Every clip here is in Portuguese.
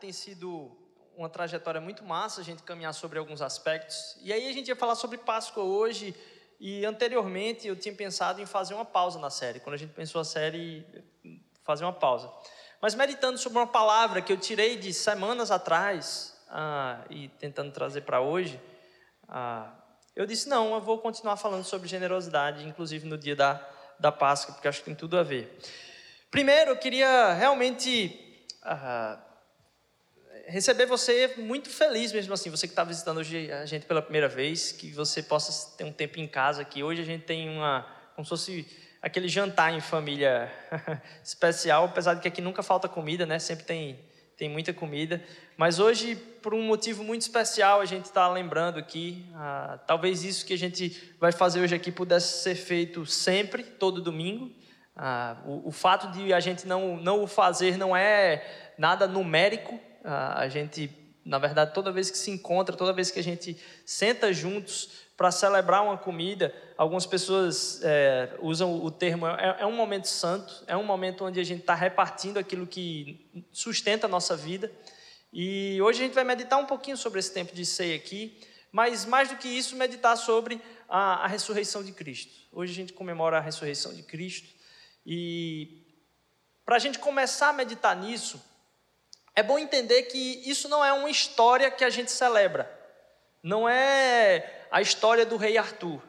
tem sido uma trajetória muito massa a gente caminhar sobre alguns aspectos. E aí a gente ia falar sobre Páscoa hoje, e anteriormente eu tinha pensado em fazer uma pausa na série. Quando a gente pensou a série, fazer uma pausa. Mas meditando sobre uma palavra que eu tirei de semanas atrás ah, e tentando trazer para hoje, ah, eu disse: não, eu vou continuar falando sobre generosidade, inclusive no dia da, da Páscoa, porque acho que tem tudo a ver. Primeiro, eu queria realmente ah, receber você muito feliz mesmo assim, você que está visitando hoje a gente pela primeira vez, que você possa ter um tempo em casa aqui. Hoje a gente tem uma, como se fosse aquele jantar em família especial, apesar de que aqui nunca falta comida, né? Sempre tem, tem muita comida. Mas hoje, por um motivo muito especial, a gente está lembrando aqui. Ah, talvez isso que a gente vai fazer hoje aqui pudesse ser feito sempre, todo domingo. Ah, o, o, fato de a gente não, não o fazer não é nada numérico. A gente, na verdade, toda vez que se encontra, toda vez que a gente senta juntos para celebrar uma comida. Algumas pessoas é, usam o termo é, é, um momento santo, é um momento onde a gente está repartindo aquilo que sustenta a nossa vida. E hoje a gente vai meditar um pouquinho sobre esse tempo de ceia aqui, mas mais do que isso, meditar sobre a, a ressurreição de Cristo. Hoje a gente comemora a ressurreição de Cristo e para a gente começar a meditar nisso, é bom entender que isso não é uma história que a gente celebra. Não é a história do rei Arthur.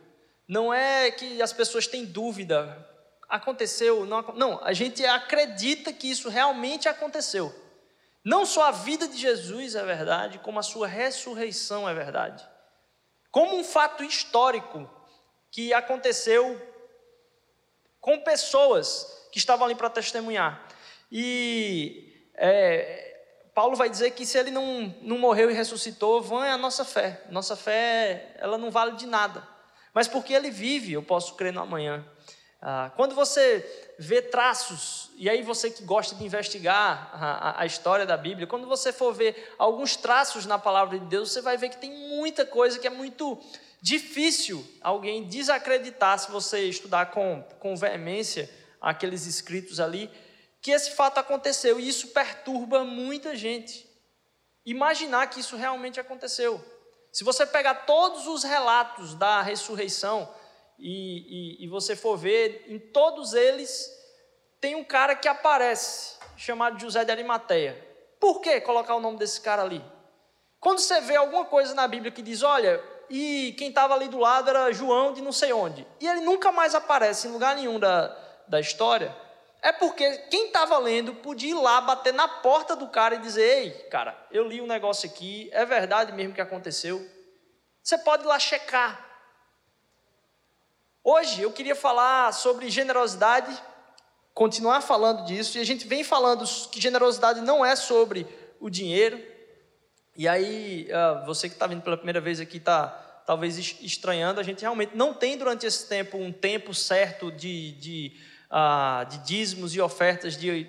Não é que as pessoas têm dúvida. Aconteceu, não, não, a gente acredita que isso realmente aconteceu. Não só a vida de Jesus é verdade, como a sua ressurreição é verdade. Como um fato histórico que aconteceu com pessoas que estavam ali para testemunhar. E é, Paulo vai dizer que se ele não, não morreu e ressuscitou, vã é a nossa fé. Nossa fé, ela não vale de nada. Mas porque ele vive, eu posso crer no amanhã. Ah, quando você vê traços, e aí você que gosta de investigar a, a, a, história da Bíblia, quando você for ver alguns traços na palavra de Deus, você vai ver que tem muita coisa que é muito difícil alguém desacreditar se você estudar com, com veemência aqueles escritos ali que esse fato aconteceu e isso perturba muita gente. Imaginar que isso realmente aconteceu. Se você pegar todos os relatos da ressurreição e, e, e você for ver, em todos eles tem um cara que aparece, chamado José de Arimateia. Por que colocar o nome desse cara ali? Quando você vê alguma coisa na Bíblia que diz, olha, e quem estava ali do lado era João de não sei onde, e ele nunca mais aparece em lugar nenhum da, da história, é porque quem estava lendo podia ir lá bater na porta do cara e dizer: Ei, cara, eu li um negócio aqui, é verdade mesmo que aconteceu. Você pode ir lá checar. Hoje eu queria falar sobre generosidade, continuar falando disso, e a gente vem falando que generosidade não é sobre o dinheiro. E aí, ah, você que está vindo pela primeira vez aqui está talvez estranhando, a gente realmente não tem durante esse tempo um tempo certo de, de ah, de dízimos e ofertas, de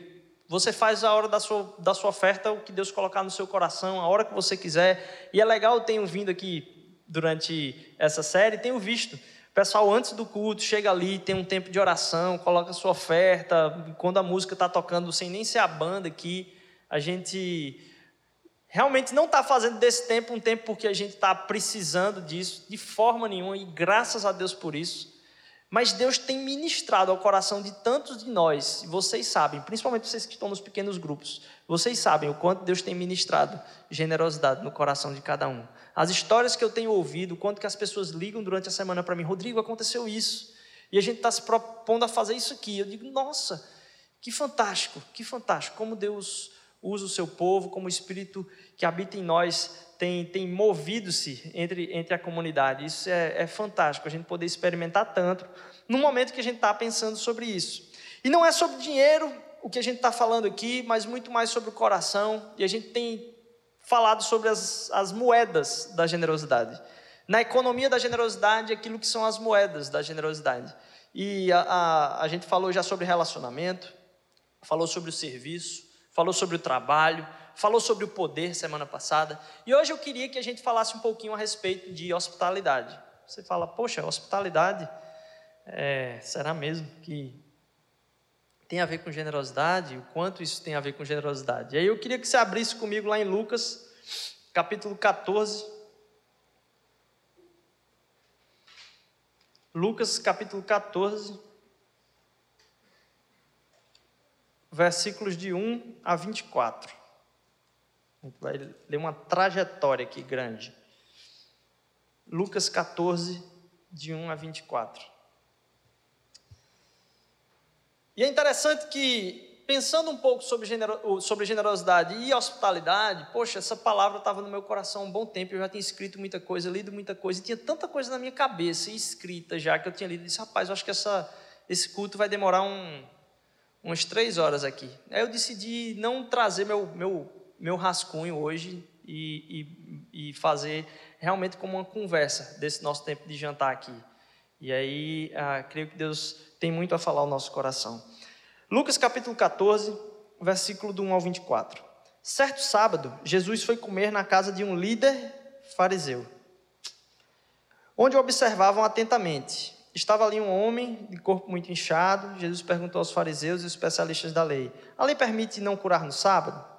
você faz a hora da sua, da sua oferta o que Deus colocar no seu coração, a hora que você quiser. E é legal, eu tenho vindo aqui durante essa série, tenho visto. Pessoal, antes do culto, chega ali, tem um tempo de oração, coloca sua oferta. Quando a música está tocando, sem nem ser a banda aqui, a gente realmente não está fazendo desse tempo um tempo porque a gente está precisando disso, de forma nenhuma, e graças a Deus por isso. Mas Deus tem ministrado ao coração de tantos de nós, e vocês sabem, principalmente vocês que estão nos pequenos grupos, vocês sabem o quanto Deus tem ministrado generosidade no coração de cada um. As histórias que eu tenho ouvido, o quanto que as pessoas ligam durante a semana para mim, Rodrigo, aconteceu isso, e a gente está se propondo a fazer isso aqui. Eu digo, nossa, que fantástico, que fantástico, como Deus usa o seu povo, como o Espírito que habita em nós tem, tem movido-se entre, entre a comunidade. Isso é, é fantástico, a gente poder experimentar tanto no momento que a gente está pensando sobre isso. E não é sobre dinheiro o que a gente está falando aqui, mas muito mais sobre o coração, e a gente tem falado sobre as, as moedas da generosidade. Na economia da generosidade, aquilo que são as moedas da generosidade. E a, a, a gente falou já sobre relacionamento, falou sobre o serviço, falou sobre o trabalho, falou sobre o poder semana passada, e hoje eu queria que a gente falasse um pouquinho a respeito de hospitalidade. Você fala, poxa, hospitalidade, é, será mesmo que tem a ver com generosidade, o quanto isso tem a ver com generosidade. E aí eu queria que você abrisse comigo lá em Lucas, capítulo 14. Lucas, capítulo 14, versículos de 1 a 24. A gente vai ler uma trajetória aqui grande. Lucas 14, de 1 a 24. E é interessante que, pensando um pouco sobre, genero, sobre generosidade e hospitalidade, poxa, essa palavra estava no meu coração há um bom tempo, eu já tinha escrito muita coisa, lido muita coisa, e tinha tanta coisa na minha cabeça escrita já que eu tinha lido. E disse, rapaz, eu acho que essa, esse culto vai demorar um, umas três horas aqui. Aí eu decidi não trazer meu, meu, meu rascunho hoje e, e, e fazer realmente como uma conversa desse nosso tempo de jantar aqui. E aí, ah, creio que Deus tem muito a falar ao nosso coração. Lucas capítulo 14, versículo do 1 ao 24. Certo sábado, Jesus foi comer na casa de um líder fariseu, onde o observavam atentamente. Estava ali um homem de corpo muito inchado. Jesus perguntou aos fariseus e especialistas da lei: A lei permite não curar no sábado?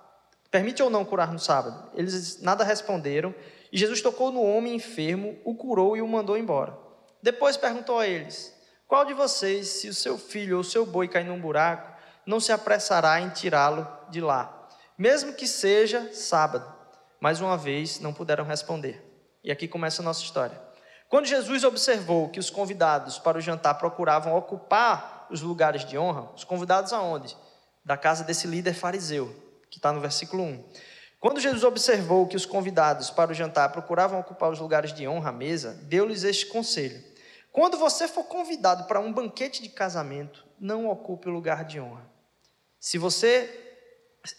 Permite ou não curar no sábado? Eles nada responderam. E Jesus tocou no homem enfermo, o curou e o mandou embora. Depois perguntou a eles: Qual de vocês, se o seu filho ou o seu boi cair num buraco, não se apressará em tirá-lo de lá, mesmo que seja sábado? Mais uma vez, não puderam responder. E aqui começa a nossa história. Quando Jesus observou que os convidados para o jantar procuravam ocupar os lugares de honra, os convidados aonde? Da casa desse líder fariseu, que está no versículo 1. Quando Jesus observou que os convidados para o jantar procuravam ocupar os lugares de honra à mesa, deu-lhes este conselho: quando você for convidado para um banquete de casamento, não ocupe o lugar de honra. Se você,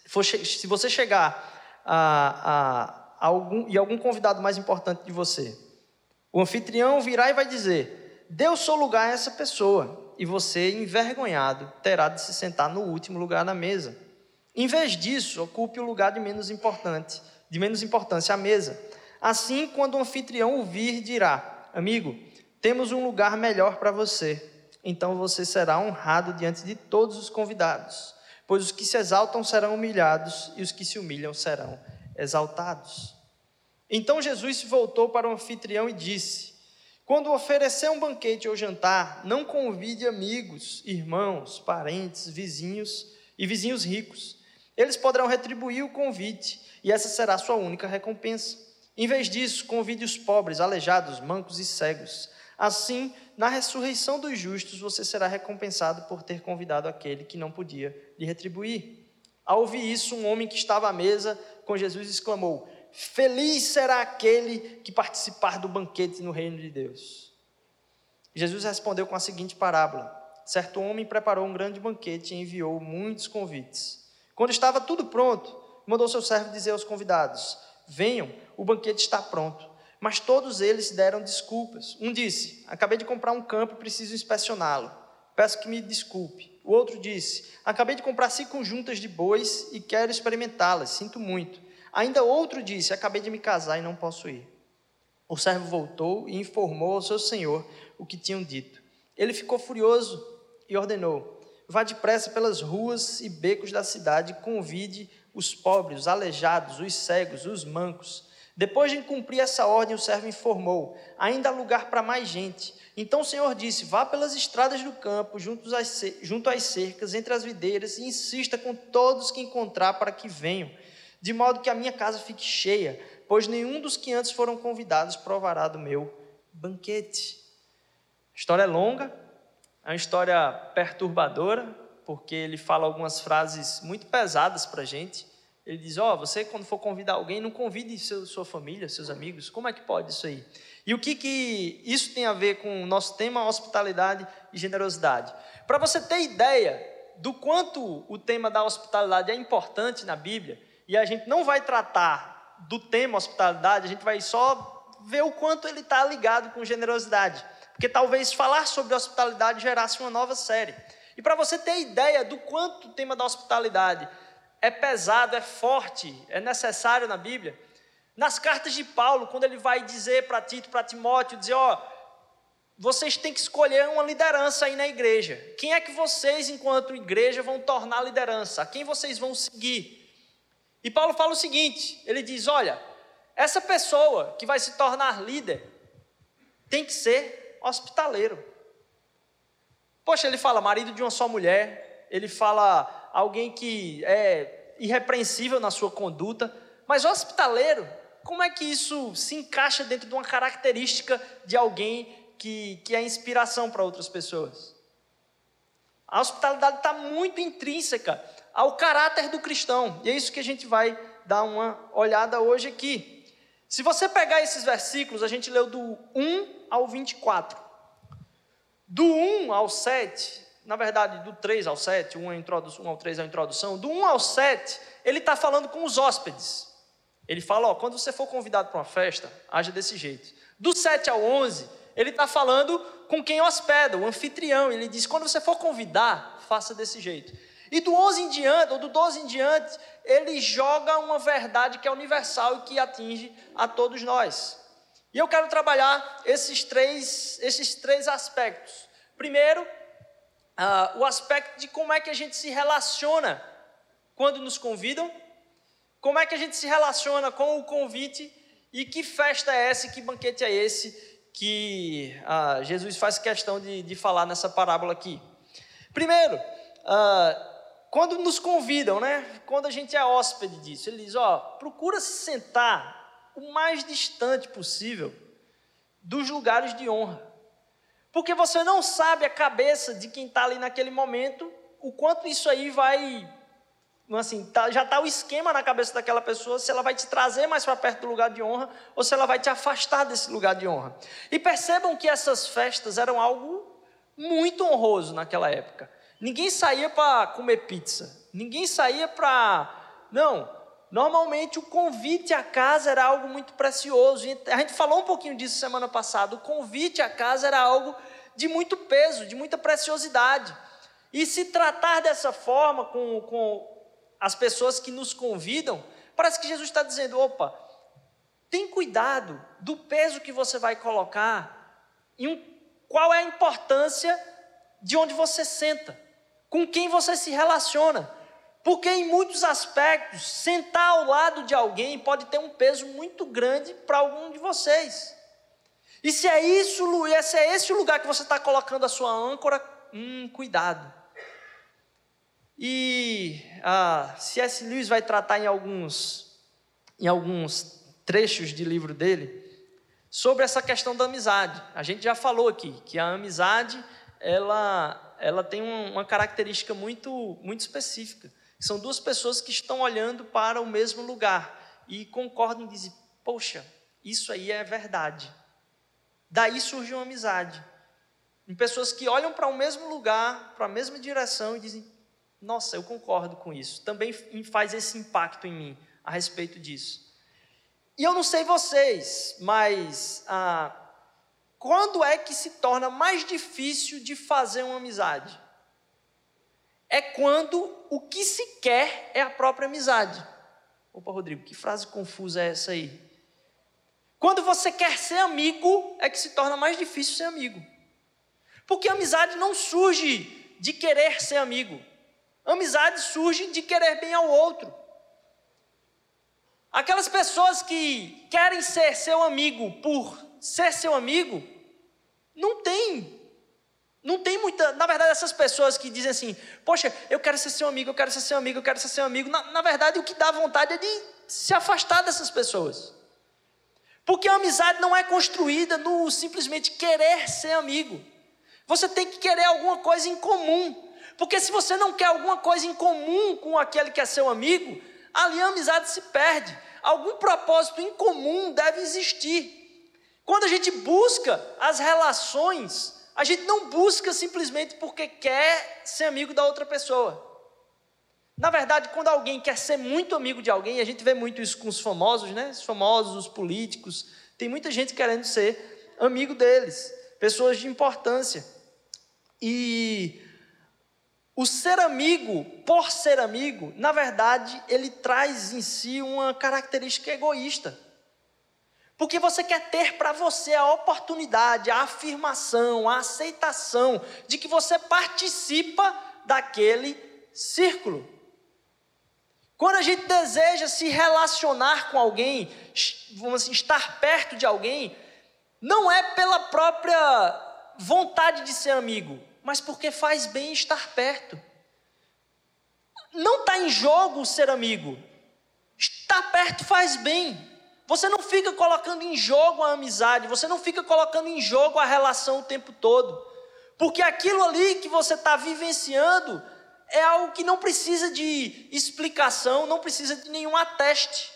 for, se você chegar a, a, a algum, e algum convidado mais importante de você, o anfitrião virá e vai dizer: o seu lugar a essa pessoa, e você, envergonhado, terá de se sentar no último lugar na mesa. Em vez disso, ocupe o lugar de menos importante, de menos importância à mesa. Assim, quando o anfitrião o vir, dirá: Amigo, temos um lugar melhor para você. Então você será honrado diante de todos os convidados, pois os que se exaltam serão humilhados e os que se humilham serão exaltados. Então Jesus se voltou para o anfitrião e disse: Quando oferecer um banquete ou jantar, não convide amigos, irmãos, parentes, vizinhos e vizinhos ricos. Eles poderão retribuir o convite e essa será a sua única recompensa. Em vez disso, convide os pobres, aleijados, mancos e cegos Assim, na ressurreição dos justos, você será recompensado por ter convidado aquele que não podia lhe retribuir. Ao ouvir isso, um homem que estava à mesa com Jesus exclamou: Feliz será aquele que participar do banquete no reino de Deus. Jesus respondeu com a seguinte parábola: Certo homem preparou um grande banquete e enviou muitos convites. Quando estava tudo pronto, mandou seu servo dizer aos convidados: Venham, o banquete está pronto. Mas todos eles deram desculpas. Um disse: Acabei de comprar um campo e preciso inspecioná-lo. Peço que me desculpe. O outro disse: Acabei de comprar cinco juntas de bois e quero experimentá-las. Sinto muito. Ainda outro disse: Acabei de me casar e não posso ir. O servo voltou e informou ao seu senhor o que tinham dito. Ele ficou furioso e ordenou: Vá depressa pelas ruas e becos da cidade e convide os pobres, os aleijados, os cegos, os mancos depois de cumprir essa ordem, o servo informou: ainda há lugar para mais gente. Então o Senhor disse: vá pelas estradas do campo, junto às, cercas, entre as videiras, e insista com todos que encontrar para que venham, de modo que a minha casa fique cheia, pois nenhum dos que antes foram convidados provará do meu banquete. A história é longa, é uma história perturbadora, porque ele fala algumas frases muito pesadas para a gente. Ele diz: Ó, oh, você quando for convidar alguém, não convide seu, sua família, seus amigos. Como é que pode isso aí? E o que, que isso tem a ver com o nosso tema hospitalidade e generosidade? Para você ter ideia do quanto o tema da hospitalidade é importante na Bíblia, e a gente não vai tratar do tema hospitalidade, a gente vai só ver o quanto ele está ligado com generosidade. Porque talvez falar sobre hospitalidade gerasse uma nova série. E para você ter ideia do quanto o tema da hospitalidade é pesado, é forte, é necessário na Bíblia. Nas cartas de Paulo, quando ele vai dizer para Tito, para Timóteo, dizer, ó, vocês têm que escolher uma liderança aí na igreja. Quem é que vocês, enquanto igreja, vão tornar liderança? A quem vocês vão seguir? E Paulo fala o seguinte: ele diz: olha, essa pessoa que vai se tornar líder tem que ser hospitaleiro. Poxa, ele fala marido de uma só mulher, ele fala alguém que é irrepreensível na sua conduta, mas hospitaleiro, como é que isso se encaixa dentro de uma característica de alguém que, que é inspiração para outras pessoas. A hospitalidade está muito intrínseca ao caráter do cristão, e é isso que a gente vai dar uma olhada hoje aqui. Se você pegar esses versículos, a gente leu do 1 ao 24. Do 1 ao 7, na verdade, do 3 ao 7, 1, é introdução, 1 ao 3 é a introdução, do 1 ao 7, ele está falando com os hóspedes. Ele fala: ó, quando você for convidado para uma festa, haja desse jeito. Do 7 ao 11, ele está falando com quem hospeda, o anfitrião. Ele diz: quando você for convidar, faça desse jeito. E do 11 em diante, ou do 12 em diante, ele joga uma verdade que é universal e que atinge a todos nós. E eu quero trabalhar esses três, esses três aspectos. Primeiro, uh, o aspecto de como é que a gente se relaciona quando nos convidam, como é que a gente se relaciona com o convite e que festa é essa, que banquete é esse que ah, Jesus faz questão de, de falar nessa parábola aqui. Primeiro, ah, quando nos convidam, né? Quando a gente é hóspede disso, ele diz: ó, procura se sentar o mais distante possível dos lugares de honra, porque você não sabe a cabeça de quem está ali naquele momento, o quanto isso aí vai assim, tá, já está o esquema na cabeça daquela pessoa se ela vai te trazer mais para perto do lugar de honra ou se ela vai te afastar desse lugar de honra. E percebam que essas festas eram algo muito honroso naquela época. Ninguém saía para comer pizza, ninguém saía para. Não, normalmente o convite à casa era algo muito precioso. A gente falou um pouquinho disso semana passada. O convite à casa era algo de muito peso, de muita preciosidade. E se tratar dessa forma, com, com as pessoas que nos convidam, parece que Jesus está dizendo: opa, tem cuidado do peso que você vai colocar e um, qual é a importância de onde você senta, com quem você se relaciona. Porque em muitos aspectos, sentar ao lado de alguém pode ter um peso muito grande para algum de vocês. E se é isso, se é esse o lugar que você está colocando a sua âncora, hum, cuidado. E a C.S. Lewis vai tratar em alguns, em alguns trechos de livro dele sobre essa questão da amizade. A gente já falou aqui que a amizade ela, ela tem uma característica muito, muito específica. São duas pessoas que estão olhando para o mesmo lugar e concordam e dizem: Poxa, isso aí é verdade. Daí surge uma amizade. Em pessoas que olham para o mesmo lugar, para a mesma direção e dizem: nossa, eu concordo com isso. Também faz esse impacto em mim a respeito disso. E eu não sei vocês, mas ah, quando é que se torna mais difícil de fazer uma amizade? É quando o que se quer é a própria amizade. Opa, Rodrigo, que frase confusa é essa aí? Quando você quer ser amigo, é que se torna mais difícil ser amigo. Porque amizade não surge de querer ser amigo. Amizade surge de querer bem ao outro. Aquelas pessoas que querem ser seu amigo por ser seu amigo, não tem. Não tem muita. Na verdade, essas pessoas que dizem assim: Poxa, eu quero ser seu amigo, eu quero ser seu amigo, eu quero ser seu amigo. Na, na verdade, o que dá vontade é de se afastar dessas pessoas. Porque a amizade não é construída no simplesmente querer ser amigo. Você tem que querer alguma coisa em comum. Porque se você não quer alguma coisa em comum com aquele que é seu amigo, ali a amizade se perde. Algum propósito em comum deve existir. Quando a gente busca as relações, a gente não busca simplesmente porque quer ser amigo da outra pessoa. Na verdade, quando alguém quer ser muito amigo de alguém, a gente vê muito isso com os famosos, né? Os famosos, os políticos, tem muita gente querendo ser amigo deles, pessoas de importância. E o ser amigo, por ser amigo, na verdade, ele traz em si uma característica egoísta. Porque você quer ter para você a oportunidade, a afirmação, a aceitação de que você participa daquele círculo. Quando a gente deseja se relacionar com alguém, vamos assim, estar perto de alguém, não é pela própria vontade de ser amigo, mas porque faz bem estar perto. Não está em jogo ser amigo. Estar perto faz bem. Você não fica colocando em jogo a amizade, você não fica colocando em jogo a relação o tempo todo. Porque aquilo ali que você está vivenciando é algo que não precisa de explicação, não precisa de nenhum ateste.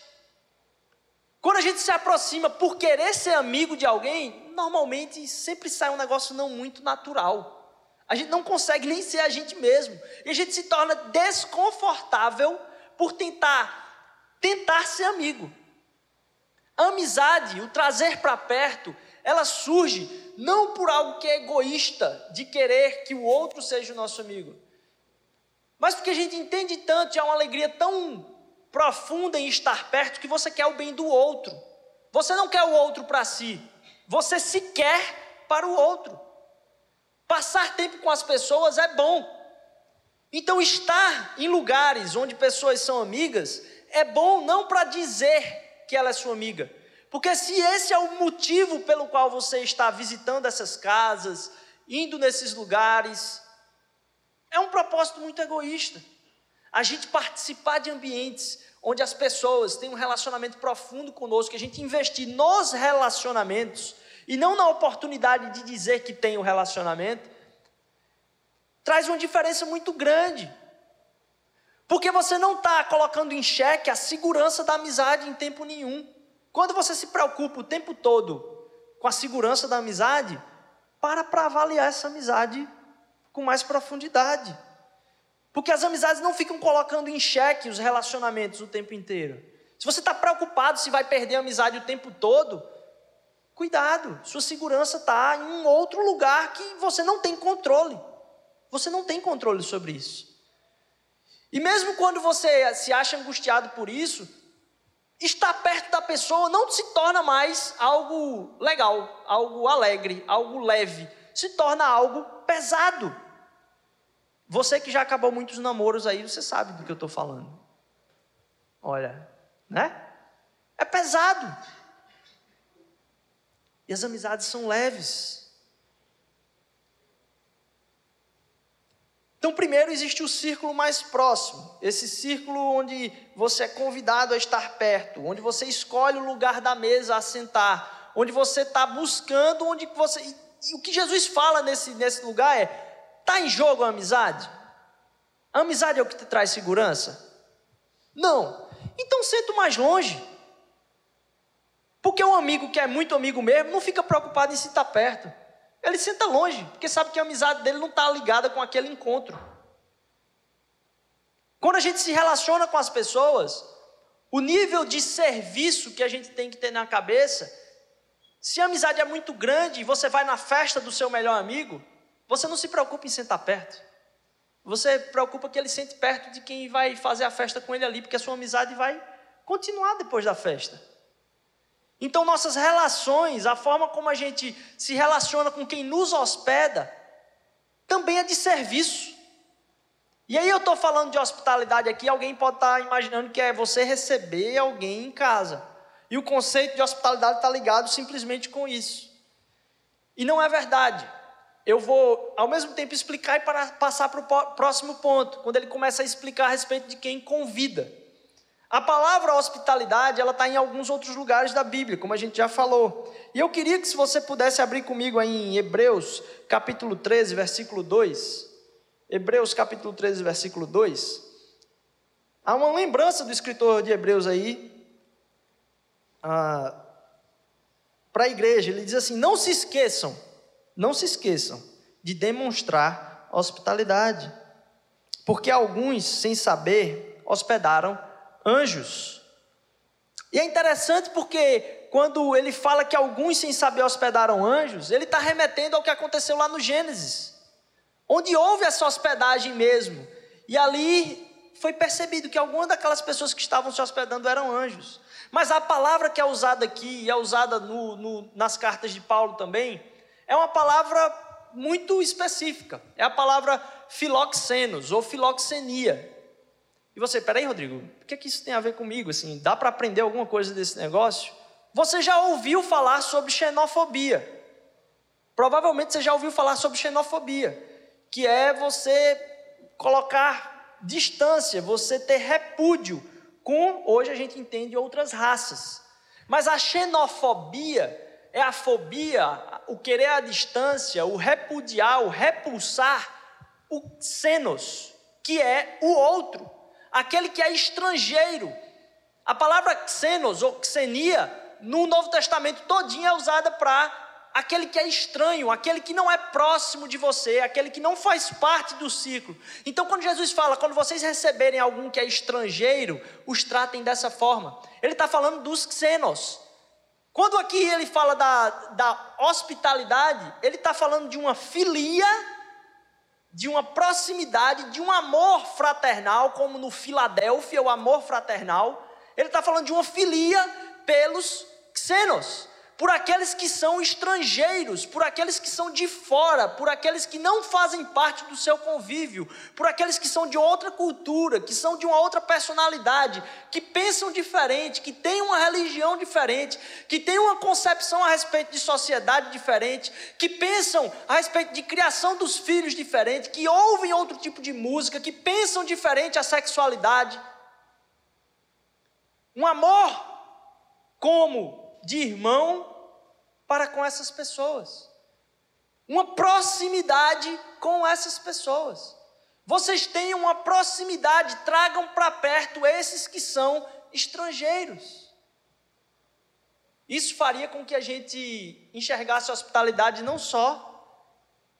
Quando a gente se aproxima por querer ser amigo de alguém, normalmente sempre sai um negócio não muito natural. A gente não consegue nem ser a gente mesmo. E a gente se torna desconfortável por tentar tentar ser amigo. Amizade, o trazer para perto, ela surge não por algo que é egoísta, de querer que o outro seja o nosso amigo, mas porque a gente entende tanto, há uma alegria tão profunda em estar perto que você quer o bem do outro. Você não quer o outro para si, você se quer para o outro. Passar tempo com as pessoas é bom. Então, estar em lugares onde pessoas são amigas é bom não para dizer que ela é sua amiga, porque se esse é o motivo pelo qual você está visitando essas casas, indo nesses lugares, é um propósito muito egoísta. A gente participar de ambientes onde as pessoas têm um relacionamento profundo conosco, que a gente investir nos relacionamentos e não na oportunidade de dizer que tem o um relacionamento, traz uma diferença muito grande. Porque você não está colocando em xeque a segurança da amizade em tempo nenhum. Quando você se preocupa o tempo todo com a segurança da amizade, para para avaliar essa amizade com mais profundidade. Porque as amizades não ficam colocando em xeque os relacionamentos o tempo inteiro. Se você está preocupado se vai perder a amizade o tempo todo, cuidado, sua segurança está em um outro lugar que você não tem controle. Você não tem controle sobre isso. E mesmo quando você se acha angustiado por isso, estar perto da pessoa não se torna mais algo legal, algo alegre, algo leve. Se torna algo pesado. Você que já acabou muitos namoros aí, você sabe do que eu estou falando. Olha, né? É pesado. E as amizades são leves. Então, primeiro existe o círculo mais próximo, esse círculo onde você é convidado a estar perto, onde você escolhe o lugar da mesa a sentar, onde você está buscando, onde você. E o que Jesus fala nesse, nesse lugar é: está em jogo a amizade? A amizade é o que te traz segurança? Não. Então senta mais longe. Porque um amigo que é muito amigo mesmo não fica preocupado em se estar perto. Ele senta longe, porque sabe que a amizade dele não está ligada com aquele encontro. Quando a gente se relaciona com as pessoas, o nível de serviço que a gente tem que ter na cabeça se a amizade é muito grande e você vai na festa do seu melhor amigo, você não se preocupa em sentar perto. Você preocupa que ele sente perto de quem vai fazer a festa com ele ali, porque a sua amizade vai continuar depois da festa. Então, nossas relações, a forma como a gente se relaciona com quem nos hospeda, também é de serviço. E aí eu estou falando de hospitalidade aqui, alguém pode estar tá imaginando que é você receber alguém em casa. E o conceito de hospitalidade está ligado simplesmente com isso. E não é verdade. Eu vou, ao mesmo tempo, explicar e para, passar para o próximo ponto, quando ele começa a explicar a respeito de quem convida. A palavra hospitalidade, ela está em alguns outros lugares da Bíblia, como a gente já falou. E eu queria que se você pudesse abrir comigo aí em Hebreus, capítulo 13, versículo 2. Hebreus, capítulo 13, versículo 2. Há uma lembrança do escritor de Hebreus aí, ah, para a igreja. Ele diz assim: não se esqueçam, não se esqueçam de demonstrar hospitalidade, porque alguns, sem saber, hospedaram anjos. E é interessante porque quando ele fala que alguns, sem saber, hospedaram anjos, ele está remetendo ao que aconteceu lá no Gênesis, onde houve essa hospedagem mesmo. E ali foi percebido que algumas daquelas pessoas que estavam se hospedando eram anjos. Mas a palavra que é usada aqui e é usada no, no, nas cartas de Paulo também, é uma palavra muito específica. É a palavra filoxenos ou filoxenia. E você, peraí, Rodrigo, o que, é que isso tem a ver comigo? Assim, dá para aprender alguma coisa desse negócio? Você já ouviu falar sobre xenofobia? Provavelmente você já ouviu falar sobre xenofobia, que é você colocar distância, você ter repúdio com, hoje a gente entende, outras raças. Mas a xenofobia é a fobia, o querer a distância, o repudiar, o repulsar o xenos, que é o outro, aquele que é estrangeiro. A palavra xenos ou xenia no Novo Testamento todinha é usada para aquele que é estranho, aquele que não é próximo de você, aquele que não faz parte do ciclo. Então, quando Jesus fala, quando vocês receberem algum que é estrangeiro, os tratem dessa forma. Ele está falando dos xenos. Quando aqui ele fala da, da hospitalidade, ele está falando de uma filia, de uma proximidade, de um amor fraternal, como no Filadélfia, o amor fraternal. Ele está falando de uma filia pelos xenos por aqueles que são estrangeiros, por aqueles que são de fora, por aqueles que não fazem parte do seu convívio, por aqueles que são de outra cultura, que são de uma outra personalidade, que pensam diferente, que têm uma religião diferente, que têm uma concepção a respeito de sociedade diferente, que pensam a respeito de criação dos filhos diferente, que ouvem outro tipo de música, que pensam diferente a sexualidade. Um amor como de irmão para com essas pessoas. Uma proximidade com essas pessoas. Vocês tenham uma proximidade, tragam para perto esses que são estrangeiros. Isso faria com que a gente enxergasse a hospitalidade não só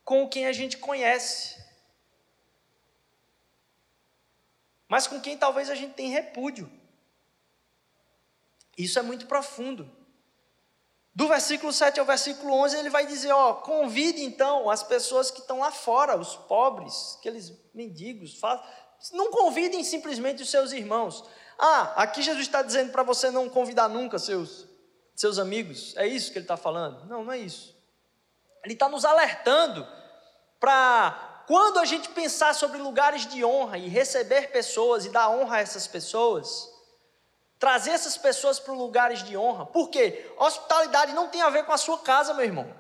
com quem a gente conhece, mas com quem talvez a gente tenha repúdio. Isso é muito profundo. Do versículo 7 ao versículo 11, ele vai dizer: ó, convide então as pessoas que estão lá fora, os pobres, aqueles mendigos, não convidem simplesmente os seus irmãos. Ah, aqui Jesus está dizendo para você não convidar nunca seus, seus amigos, é isso que ele está falando? Não, não é isso. Ele está nos alertando para quando a gente pensar sobre lugares de honra e receber pessoas e dar honra a essas pessoas, trazer essas pessoas para lugares de honra. Por quê? Hospitalidade não tem a ver com a sua casa, meu irmão.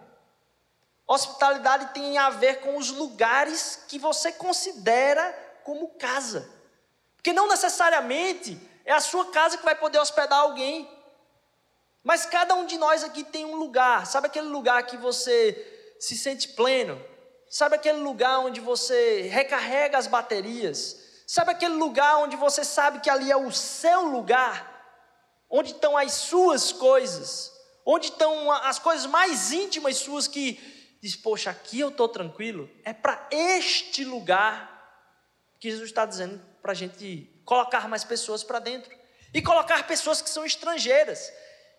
Hospitalidade tem a ver com os lugares que você considera como casa. Porque não necessariamente é a sua casa que vai poder hospedar alguém. Mas cada um de nós aqui tem um lugar. Sabe aquele lugar que você se sente pleno? Sabe aquele lugar onde você recarrega as baterias? Sabe aquele lugar onde você sabe que ali é o seu lugar? Onde estão as suas coisas, onde estão as coisas mais íntimas suas que diz, poxa, aqui eu estou tranquilo, é para este lugar que Jesus está dizendo para a gente colocar mais pessoas para dentro e colocar pessoas que são estrangeiras.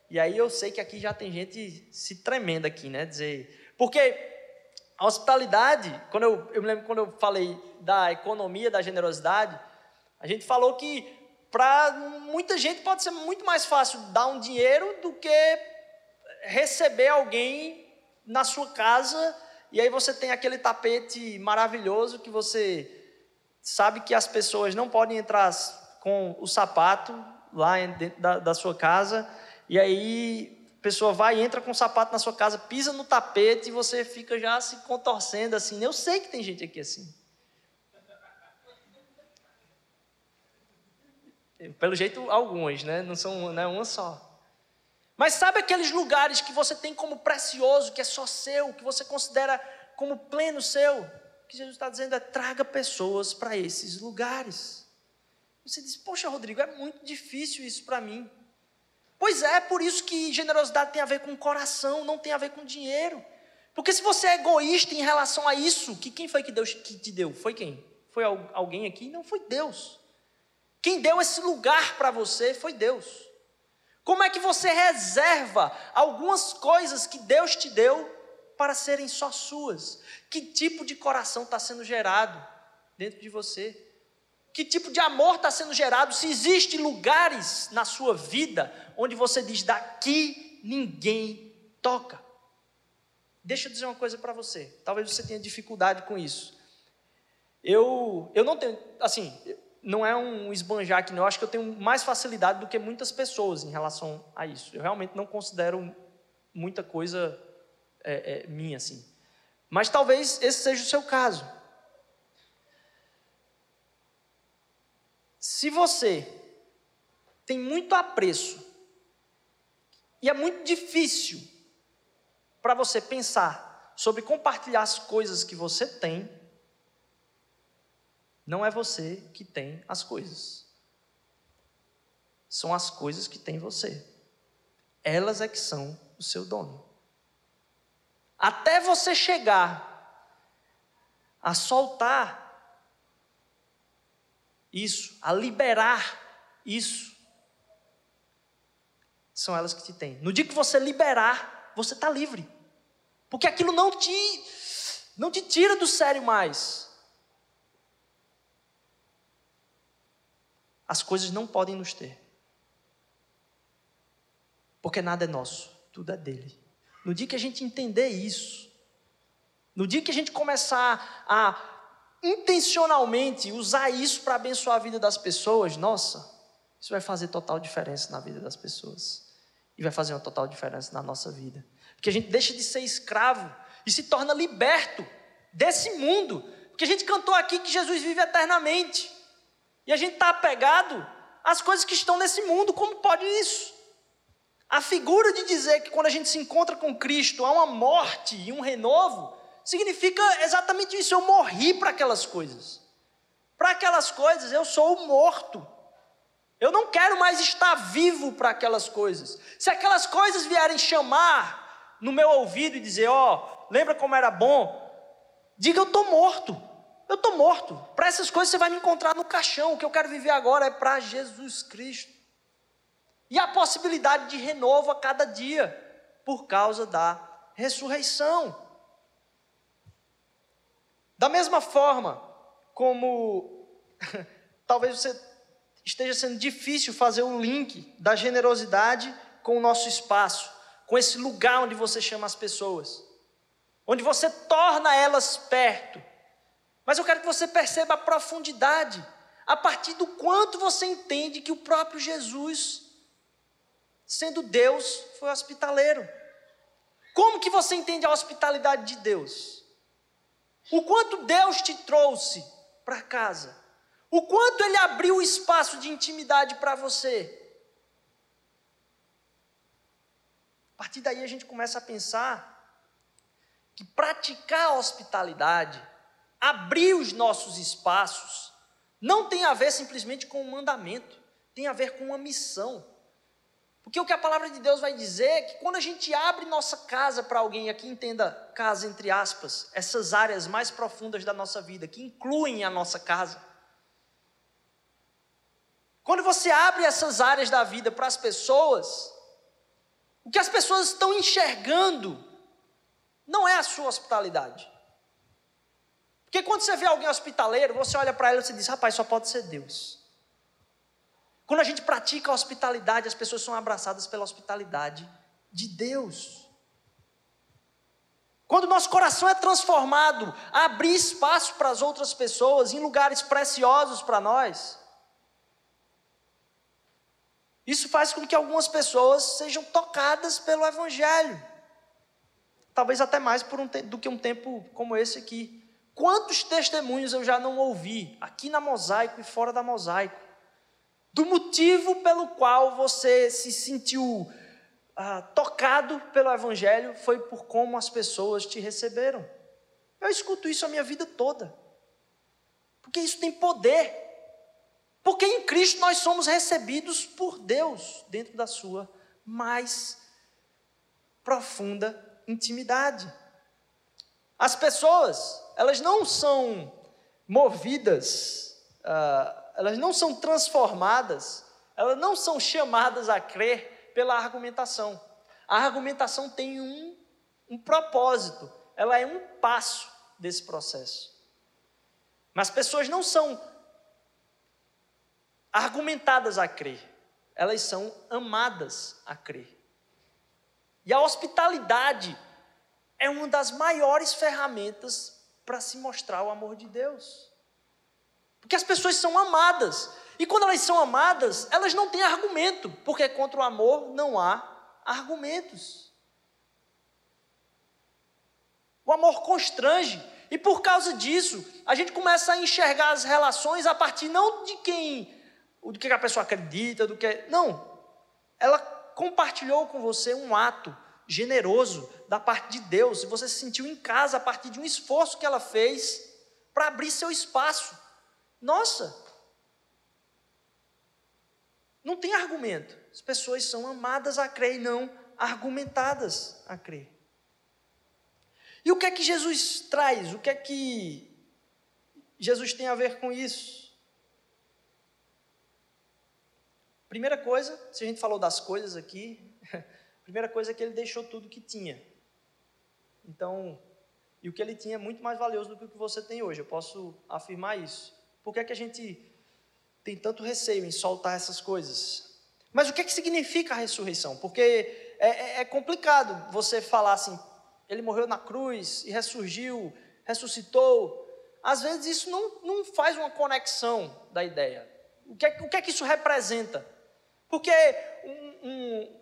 E aí eu sei que aqui já tem gente se tremendo aqui, né? Dizer, porque a hospitalidade, quando eu, eu me lembro quando eu falei da economia, da generosidade, a gente falou que para muita gente pode ser muito mais fácil dar um dinheiro do que receber alguém na sua casa e aí você tem aquele tapete maravilhoso que você sabe que as pessoas não podem entrar com o sapato lá dentro da, da sua casa e aí a pessoa vai entra com o sapato na sua casa, pisa no tapete e você fica já se contorcendo assim. Eu sei que tem gente aqui assim. Pelo jeito, alguns, né? Não são não é uma só. Mas sabe aqueles lugares que você tem como precioso, que é só seu, que você considera como pleno seu? O que Jesus está dizendo é: traga pessoas para esses lugares. Você diz, poxa, Rodrigo, é muito difícil isso para mim. Pois é, por isso que generosidade tem a ver com coração, não tem a ver com dinheiro. Porque se você é egoísta em relação a isso, que quem foi que Deus que te deu? Foi quem? Foi alguém aqui? Não foi Deus. Quem deu esse lugar para você foi Deus. Como é que você reserva algumas coisas que Deus te deu para serem só suas? Que tipo de coração está sendo gerado dentro de você? Que tipo de amor está sendo gerado? Se existem lugares na sua vida onde você diz: daqui ninguém toca. Deixa eu dizer uma coisa para você. Talvez você tenha dificuldade com isso. Eu, eu não tenho, assim, não é um esbanjar aqui, não. Eu acho que eu tenho mais facilidade do que muitas pessoas em relação a isso. Eu realmente não considero muita coisa é, é, minha, assim. Mas talvez esse seja o seu caso. Se você tem muito apreço e é muito difícil para você pensar sobre compartilhar as coisas que você tem, não é você que tem as coisas. São as coisas que tem você. Elas é que são o seu dono. Até você chegar a soltar isso, a liberar isso, são elas que te têm. No dia que você liberar, você está livre. Porque aquilo não te, não te tira do sério mais. As coisas não podem nos ter. Porque nada é nosso, tudo é dele. No dia que a gente entender isso, no dia que a gente começar a intencionalmente usar isso para abençoar a vida das pessoas, nossa, isso vai fazer total diferença na vida das pessoas. E vai fazer uma total diferença na nossa vida. Porque a gente deixa de ser escravo e se torna liberto desse mundo. Porque a gente cantou aqui que Jesus vive eternamente. E a gente está apegado às coisas que estão nesse mundo, como pode isso? A figura de dizer que quando a gente se encontra com Cristo há uma morte e um renovo, significa exatamente isso. Eu morri para aquelas coisas. Para aquelas coisas eu sou morto. Eu não quero mais estar vivo para aquelas coisas. Se aquelas coisas vierem chamar no meu ouvido e dizer: Ó, oh, lembra como era bom? Diga: Eu estou morto. Eu estou morto. Para essas coisas você vai me encontrar no caixão. O que eu quero viver agora é para Jesus Cristo. E a possibilidade de renovo a cada dia, por causa da ressurreição. Da mesma forma como talvez você esteja sendo difícil fazer o link da generosidade com o nosso espaço, com esse lugar onde você chama as pessoas, onde você torna elas perto mas eu quero que você perceba a profundidade, a partir do quanto você entende que o próprio Jesus, sendo Deus, foi hospitaleiro. Como que você entende a hospitalidade de Deus? O quanto Deus te trouxe para casa? O quanto Ele abriu o espaço de intimidade para você? A partir daí a gente começa a pensar que praticar a hospitalidade abrir os nossos espaços, não tem a ver simplesmente com um mandamento, tem a ver com uma missão. Porque o que a palavra de Deus vai dizer é que quando a gente abre nossa casa para alguém, aqui entenda casa entre aspas, essas áreas mais profundas da nossa vida, que incluem a nossa casa. Quando você abre essas áreas da vida para as pessoas, o que as pessoas estão enxergando não é a sua hospitalidade. Porque quando você vê alguém hospitaleiro, você olha para ele e você diz: rapaz, só pode ser Deus. Quando a gente pratica a hospitalidade, as pessoas são abraçadas pela hospitalidade de Deus. Quando nosso coração é transformado a abrir espaço para as outras pessoas, em lugares preciosos para nós, isso faz com que algumas pessoas sejam tocadas pelo Evangelho. Talvez até mais um do que um tempo como esse aqui. Quantos testemunhos eu já não ouvi, aqui na mosaico e fora da mosaico, do motivo pelo qual você se sentiu ah, tocado pelo Evangelho foi por como as pessoas te receberam. Eu escuto isso a minha vida toda, porque isso tem poder, porque em Cristo nós somos recebidos por Deus dentro da Sua mais profunda intimidade. As pessoas, elas não são movidas, uh, elas não são transformadas, elas não são chamadas a crer pela argumentação. A argumentação tem um, um propósito, ela é um passo desse processo. Mas pessoas não são argumentadas a crer, elas são amadas a crer. E a hospitalidade é uma das maiores ferramentas para se mostrar o amor de Deus. Porque as pessoas são amadas. E quando elas são amadas, elas não têm argumento, porque contra o amor não há argumentos. O amor constrange, e por causa disso, a gente começa a enxergar as relações a partir não de quem, do que a pessoa acredita, do que. Não. Ela compartilhou com você um ato generoso da parte de Deus, e você se sentiu em casa a partir de um esforço que ela fez para abrir seu espaço. Nossa! Não tem argumento. As pessoas são amadas a crer e não argumentadas a crer. E o que é que Jesus traz? O que é que Jesus tem a ver com isso? Primeira coisa, se a gente falou das coisas aqui, primeira coisa é que ele deixou tudo que tinha. Então, e o que ele tinha é muito mais valioso do que o que você tem hoje, eu posso afirmar isso. Por que é que a gente tem tanto receio em soltar essas coisas? Mas o que é que significa a ressurreição? Porque é, é, é complicado você falar assim, ele morreu na cruz e ressurgiu, ressuscitou. Às vezes isso não, não faz uma conexão da ideia. O que, é, o que é que isso representa? Porque um, um,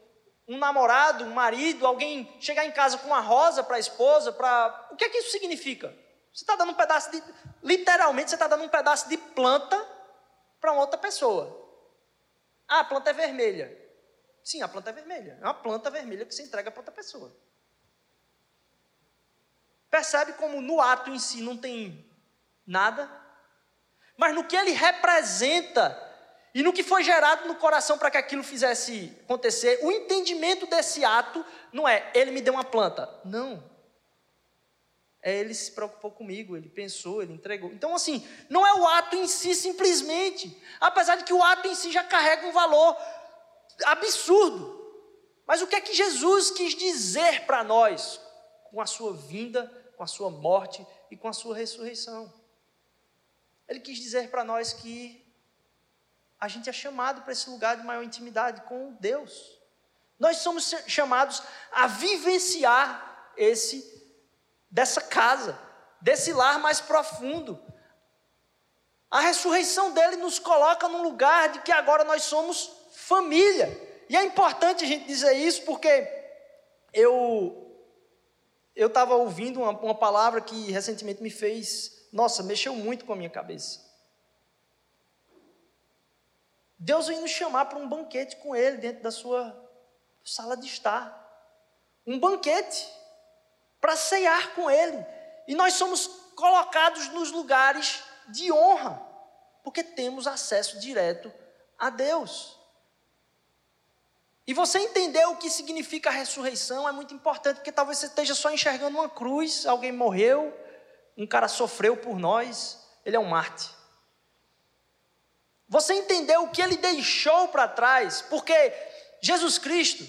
um namorado, um marido, alguém chegar em casa com uma rosa para a esposa, para. O que é que isso significa? Você está dando um pedaço de. Literalmente, você está dando um pedaço de planta para outra pessoa. Ah, a planta é vermelha. Sim, a planta é vermelha. É uma planta vermelha que se entrega para outra pessoa. Percebe como no ato em si não tem nada, mas no que ele representa e no que foi gerado no coração para que aquilo fizesse acontecer, o entendimento desse ato não é ele me deu uma planta. Não. É ele se preocupou comigo, ele pensou, ele entregou. Então, assim, não é o ato em si simplesmente, apesar de que o ato em si já carrega um valor absurdo. Mas o que é que Jesus quis dizer para nós com a sua vinda com a sua morte e com a sua ressurreição. Ele quis dizer para nós que a gente é chamado para esse lugar de maior intimidade com Deus. Nós somos chamados a vivenciar esse dessa casa, desse lar mais profundo. A ressurreição dele nos coloca num lugar de que agora nós somos família. E é importante a gente dizer isso porque eu eu estava ouvindo uma, uma palavra que recentemente me fez, nossa, mexeu muito com a minha cabeça. Deus vem nos chamar para um banquete com Ele dentro da sua sala de estar. Um banquete para ceiar com Ele. E nós somos colocados nos lugares de honra, porque temos acesso direto a Deus. E você entender o que significa a ressurreição é muito importante, porque talvez você esteja só enxergando uma cruz, alguém morreu, um cara sofreu por nós, ele é um Marte. Você entendeu o que ele deixou para trás, porque Jesus Cristo,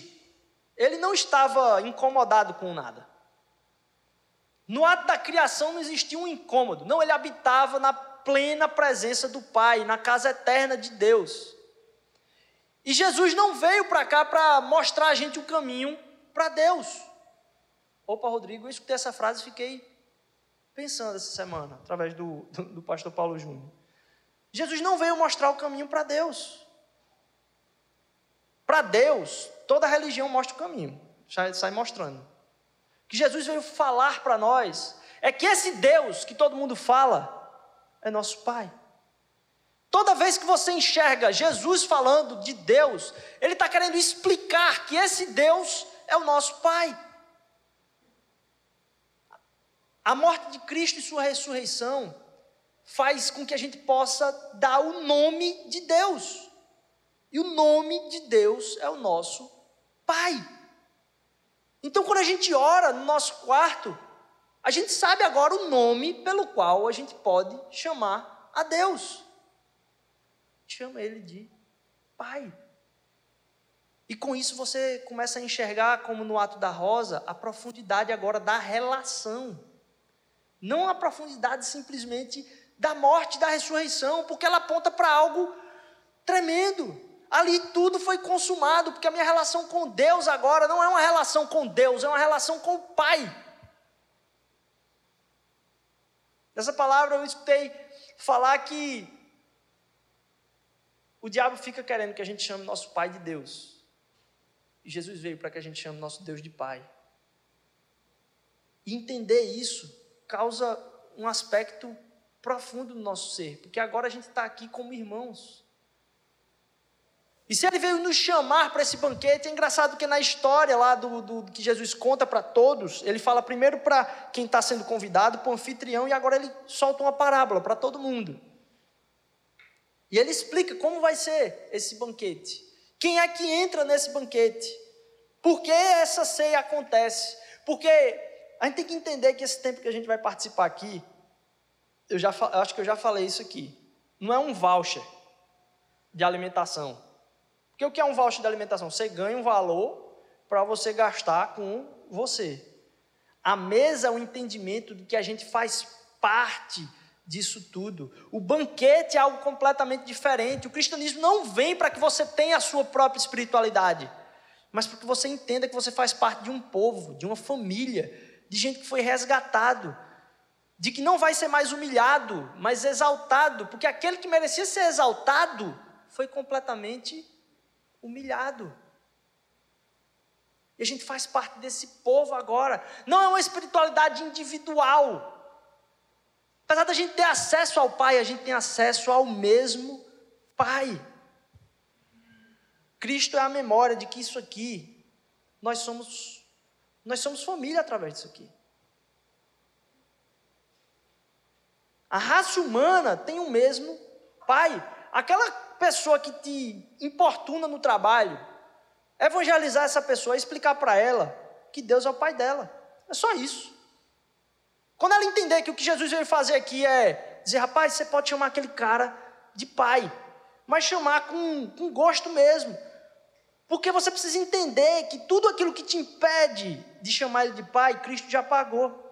ele não estava incomodado com nada. No ato da criação não existia um incômodo, não, ele habitava na plena presença do Pai, na casa eterna de Deus. E Jesus não veio para cá para mostrar a gente o caminho para Deus. Opa, Rodrigo, eu escutei essa frase e fiquei pensando essa semana, através do, do, do pastor Paulo Júnior. Jesus não veio mostrar o caminho para Deus. Para Deus, toda religião mostra o caminho, sai mostrando. O que Jesus veio falar para nós é que esse Deus que todo mundo fala é nosso Pai. Toda vez que você enxerga Jesus falando de Deus, ele está querendo explicar que esse Deus é o nosso Pai. A morte de Cristo e sua ressurreição faz com que a gente possa dar o nome de Deus. E o nome de Deus é o nosso Pai. Então, quando a gente ora no nosso quarto, a gente sabe agora o nome pelo qual a gente pode chamar a Deus chama ele de pai. E com isso você começa a enxergar, como no ato da rosa, a profundidade agora da relação. Não a profundidade simplesmente da morte, da ressurreição, porque ela aponta para algo Tremendo. Ali tudo foi consumado, porque a minha relação com Deus agora não é uma relação com Deus, é uma relação com o Pai. Nessa palavra eu escutei falar que o diabo fica querendo que a gente chame nosso Pai de Deus. E Jesus veio para que a gente chame nosso Deus de Pai. E entender isso causa um aspecto profundo do nosso ser, porque agora a gente está aqui como irmãos. E se ele veio nos chamar para esse banquete, é engraçado que na história lá do, do que Jesus conta para todos, ele fala primeiro para quem está sendo convidado, para o anfitrião, e agora ele solta uma parábola para todo mundo. E ele explica como vai ser esse banquete. Quem é que entra nesse banquete? Por que essa ceia acontece? Porque a gente tem que entender que esse tempo que a gente vai participar aqui, eu já eu acho que eu já falei isso aqui, não é um voucher de alimentação. Porque o que é um voucher de alimentação? Você ganha um valor para você gastar com você. A mesa é o entendimento de que a gente faz parte disso tudo. O banquete é algo completamente diferente. O cristianismo não vem para que você tenha a sua própria espiritualidade, mas para que você entenda que você faz parte de um povo, de uma família, de gente que foi resgatado, de que não vai ser mais humilhado, mas exaltado, porque aquele que merecia ser exaltado foi completamente humilhado. E a gente faz parte desse povo agora. Não é uma espiritualidade individual. Apesar da gente ter acesso ao Pai, a gente tem acesso ao mesmo Pai. Cristo é a memória de que isso aqui, nós somos, nós somos família através disso aqui. A raça humana tem o mesmo Pai. Aquela pessoa que te importuna no trabalho, evangelizar essa pessoa, explicar para ela que Deus é o pai dela. É só isso. Quando ela entender que o que Jesus veio fazer aqui é dizer, rapaz, você pode chamar aquele cara de pai, mas chamar com, com gosto mesmo. Porque você precisa entender que tudo aquilo que te impede de chamar ele de pai, Cristo já pagou.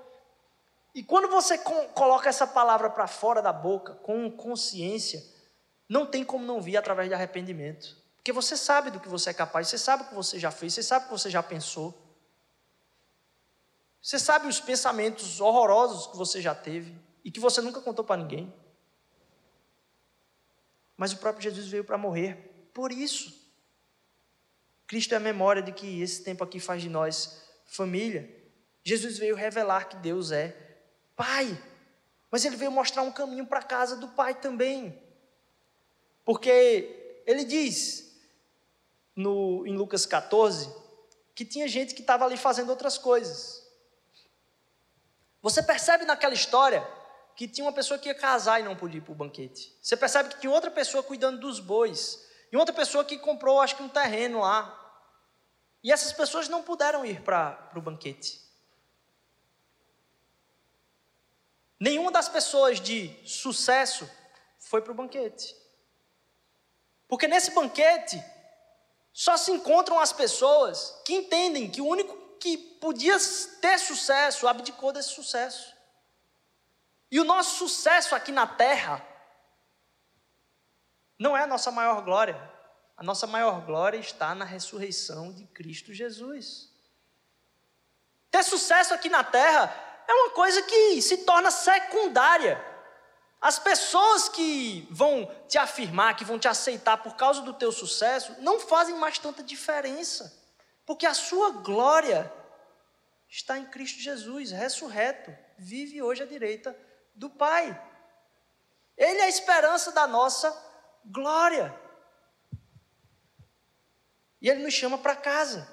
E quando você coloca essa palavra para fora da boca, com consciência, não tem como não vir através de arrependimento. Porque você sabe do que você é capaz, você sabe o que você já fez, você sabe o que você já pensou. Você sabe os pensamentos horrorosos que você já teve e que você nunca contou para ninguém. Mas o próprio Jesus veio para morrer por isso. Cristo é a memória de que esse tempo aqui faz de nós família. Jesus veio revelar que Deus é Pai. Mas ele veio mostrar um caminho para a casa do Pai também. Porque ele diz no, em Lucas 14 que tinha gente que estava ali fazendo outras coisas. Você percebe naquela história que tinha uma pessoa que ia casar e não podia ir para o banquete. Você percebe que tinha outra pessoa cuidando dos bois. E outra pessoa que comprou, acho que um terreno lá. E essas pessoas não puderam ir para o banquete. Nenhuma das pessoas de sucesso foi para o banquete. Porque nesse banquete só se encontram as pessoas que entendem que o único que podia ter sucesso abdicou desse sucesso. E o nosso sucesso aqui na terra não é a nossa maior glória. A nossa maior glória está na ressurreição de Cristo Jesus. Ter sucesso aqui na terra é uma coisa que se torna secundária as pessoas que vão te afirmar, que vão te aceitar por causa do teu sucesso, não fazem mais tanta diferença, porque a sua glória está em Cristo Jesus, ressurreto, vive hoje à direita do Pai. Ele é a esperança da nossa glória. E ele nos chama para casa.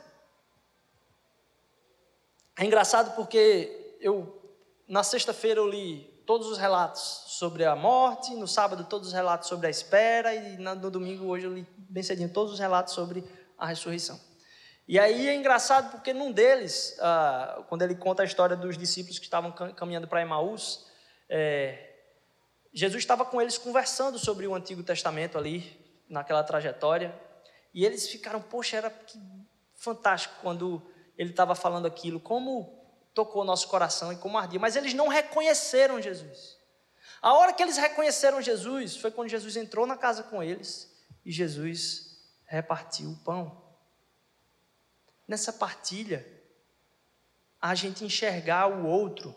É engraçado porque eu na sexta-feira eu li todos os relatos sobre a morte, no sábado todos os relatos sobre a espera e no domingo hoje eu li bem cedinho todos os relatos sobre a ressurreição. E aí é engraçado porque num deles, ah, quando ele conta a história dos discípulos que estavam caminhando para Emaús, é, Jesus estava com eles conversando sobre o Antigo Testamento ali, naquela trajetória, e eles ficaram, poxa, era fantástico quando ele estava falando aquilo, como tocou o nosso coração e como ardia, mas eles não reconheceram Jesus. A hora que eles reconheceram Jesus foi quando Jesus entrou na casa com eles e Jesus repartiu o pão. Nessa partilha, a gente enxergar o outro,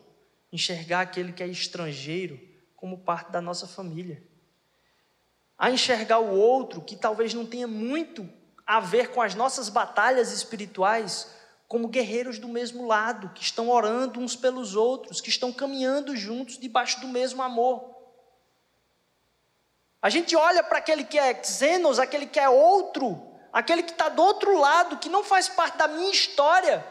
enxergar aquele que é estrangeiro como parte da nossa família. A enxergar o outro que talvez não tenha muito a ver com as nossas batalhas espirituais, como guerreiros do mesmo lado, que estão orando uns pelos outros, que estão caminhando juntos debaixo do mesmo amor. A gente olha para aquele que é xenos, aquele que é outro, aquele que está do outro lado, que não faz parte da minha história,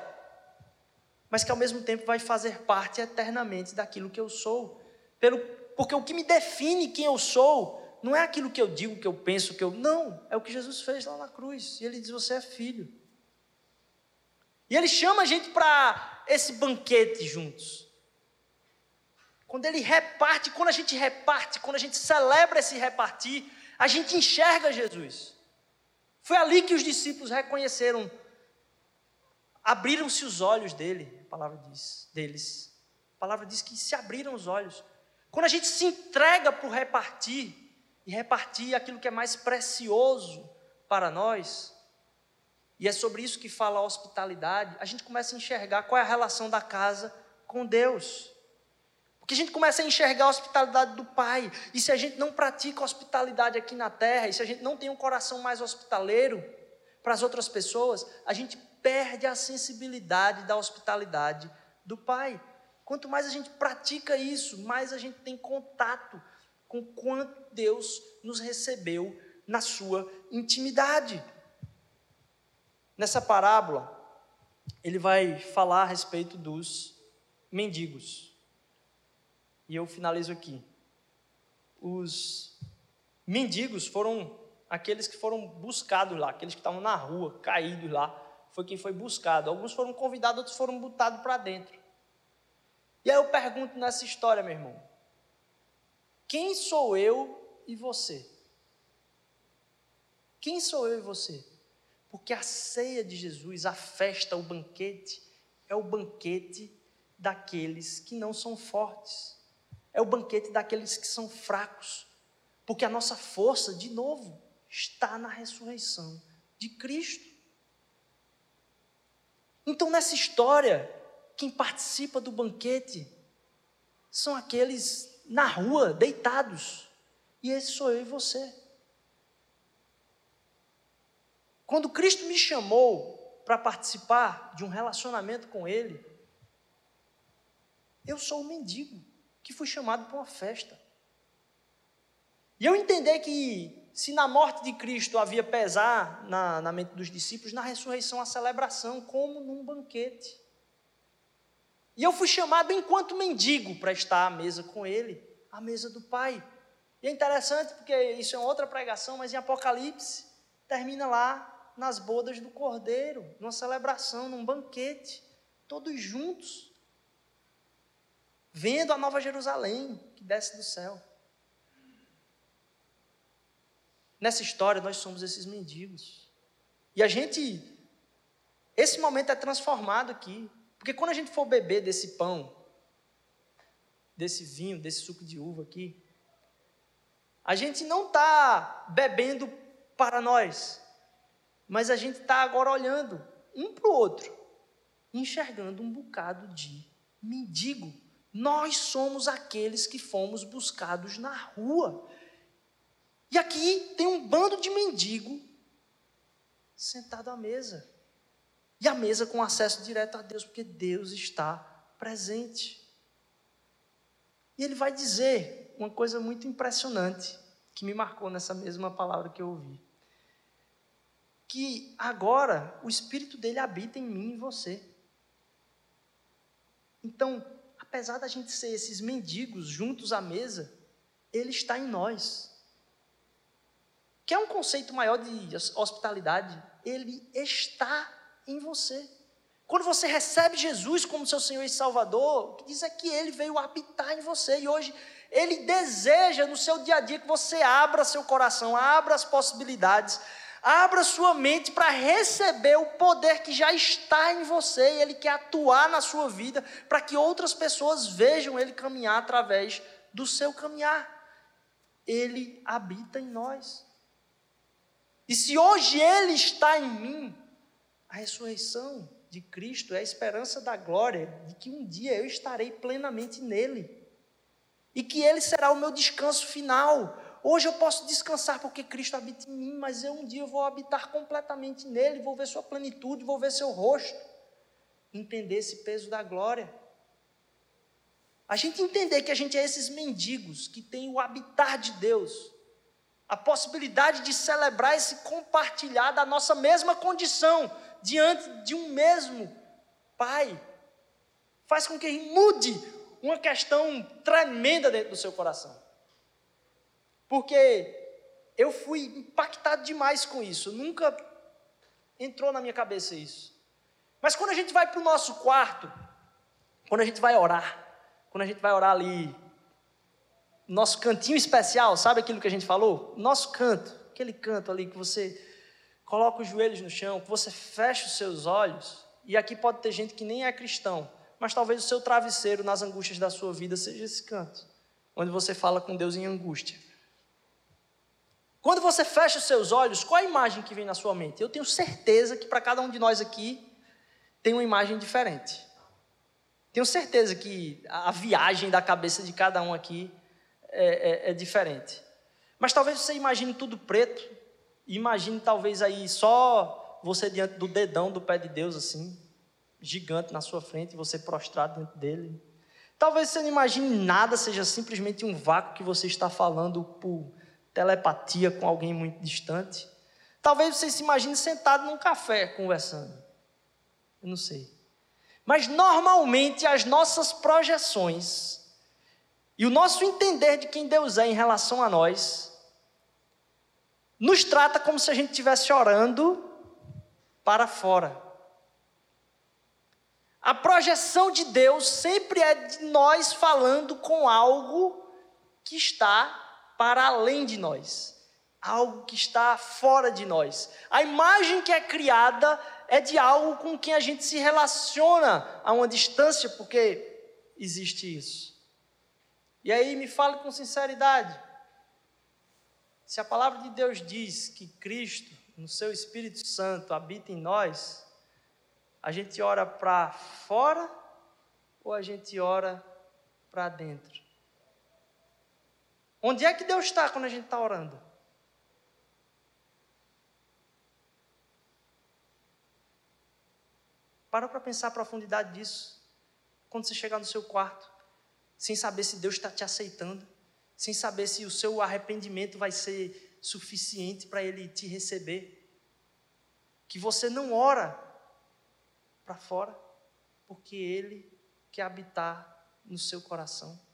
mas que ao mesmo tempo vai fazer parte eternamente daquilo que eu sou. Pelo, porque o que me define quem eu sou não é aquilo que eu digo, que eu penso, que eu. Não, é o que Jesus fez lá na cruz. E ele diz: Você é filho. E ele chama a gente para esse banquete juntos. Quando ele reparte, quando a gente reparte, quando a gente celebra esse repartir, a gente enxerga Jesus. Foi ali que os discípulos reconheceram, abriram-se os olhos dele, a palavra diz, deles. A palavra diz que se abriram os olhos. Quando a gente se entrega para o repartir, e repartir aquilo que é mais precioso para nós, e é sobre isso que fala a hospitalidade, a gente começa a enxergar qual é a relação da casa com Deus. Porque a gente começa a enxergar a hospitalidade do Pai. E se a gente não pratica hospitalidade aqui na terra, e se a gente não tem um coração mais hospitaleiro para as outras pessoas, a gente perde a sensibilidade da hospitalidade do Pai. Quanto mais a gente pratica isso, mais a gente tem contato com quanto Deus nos recebeu na sua intimidade. Nessa parábola, ele vai falar a respeito dos mendigos. E eu finalizo aqui. Os mendigos foram aqueles que foram buscados lá, aqueles que estavam na rua, caídos lá, foi quem foi buscado. Alguns foram convidados, outros foram botados para dentro. E aí eu pergunto nessa história, meu irmão: quem sou eu e você? Quem sou eu e você? Porque a ceia de Jesus, a festa, o banquete, é o banquete daqueles que não são fortes é o banquete daqueles que são fracos, porque a nossa força, de novo, está na ressurreição de Cristo. Então, nessa história, quem participa do banquete são aqueles na rua, deitados, e esse sou eu e você. Quando Cristo me chamou para participar de um relacionamento com Ele, eu sou um mendigo que fui chamado para uma festa. E eu entender que, se na morte de Cristo havia pesar na, na mente dos discípulos, na ressurreição a celebração, como num banquete. E eu fui chamado enquanto mendigo para estar à mesa com ele, à mesa do Pai. E é interessante porque isso é outra pregação, mas em Apocalipse termina lá nas bodas do Cordeiro, numa celebração, num banquete, todos juntos vendo a nova Jerusalém que desce do céu. Nessa história, nós somos esses mendigos. E a gente, esse momento é transformado aqui. Porque quando a gente for beber desse pão, desse vinho, desse suco de uva aqui, a gente não está bebendo para nós, mas a gente está agora olhando um para o outro, enxergando um bocado de mendigo nós somos aqueles que fomos buscados na rua. E aqui tem um bando de mendigo sentado à mesa. E a mesa com acesso direto a Deus, porque Deus está presente. E ele vai dizer uma coisa muito impressionante, que me marcou nessa mesma palavra que eu ouvi. Que agora o Espírito dele habita em mim e em você. Então, apesar da gente ser esses mendigos juntos à mesa, Ele está em nós. Que é um conceito maior de hospitalidade. Ele está em você. Quando você recebe Jesus como seu Senhor e Salvador, o que diz é que Ele veio habitar em você. E hoje Ele deseja no seu dia a dia que você abra seu coração, abra as possibilidades, Abra sua mente para receber o poder que já está em você e Ele quer atuar na sua vida para que outras pessoas vejam Ele caminhar através do seu caminhar. Ele habita em nós. E se hoje Ele está em mim, a ressurreição de Cristo é a esperança da glória, de que um dia eu estarei plenamente nele. E que Ele será o meu descanso final. Hoje eu posso descansar porque Cristo habita em mim, mas eu um dia vou habitar completamente nele, vou ver sua plenitude, vou ver seu rosto. Entender esse peso da glória. A gente entender que a gente é esses mendigos que tem o habitar de Deus, a possibilidade de celebrar esse compartilhar da nossa mesma condição diante de um mesmo Pai, faz com que mude uma questão tremenda dentro do seu coração. Porque eu fui impactado demais com isso, nunca entrou na minha cabeça isso. Mas quando a gente vai para o nosso quarto, quando a gente vai orar, quando a gente vai orar ali, nosso cantinho especial, sabe aquilo que a gente falou? Nosso canto, aquele canto ali que você coloca os joelhos no chão, que você fecha os seus olhos, e aqui pode ter gente que nem é cristão, mas talvez o seu travesseiro nas angústias da sua vida seja esse canto, onde você fala com Deus em angústia. Quando você fecha os seus olhos, qual a imagem que vem na sua mente? Eu tenho certeza que para cada um de nós aqui tem uma imagem diferente. Tenho certeza que a viagem da cabeça de cada um aqui é, é, é diferente. Mas talvez você imagine tudo preto, imagine talvez aí só você diante do dedão do pé de Deus, assim, gigante na sua frente, você prostrado diante dele. Talvez você não imagine nada, seja simplesmente um vácuo que você está falando por telepatia com alguém muito distante. Talvez você se imagine sentado num café conversando. Eu não sei. Mas normalmente as nossas projeções e o nosso entender de quem Deus é em relação a nós nos trata como se a gente estivesse orando para fora. A projeção de Deus sempre é de nós falando com algo que está para além de nós, algo que está fora de nós. A imagem que é criada é de algo com quem a gente se relaciona a uma distância, porque existe isso. E aí me fale com sinceridade. Se a palavra de Deus diz que Cristo, no seu Espírito Santo, habita em nós, a gente ora para fora ou a gente ora para dentro? Onde é que Deus está quando a gente está orando? Para para pensar a profundidade disso. Quando você chegar no seu quarto, sem saber se Deus está te aceitando, sem saber se o seu arrependimento vai ser suficiente para Ele te receber. Que você não ora para fora, porque Ele quer habitar no seu coração.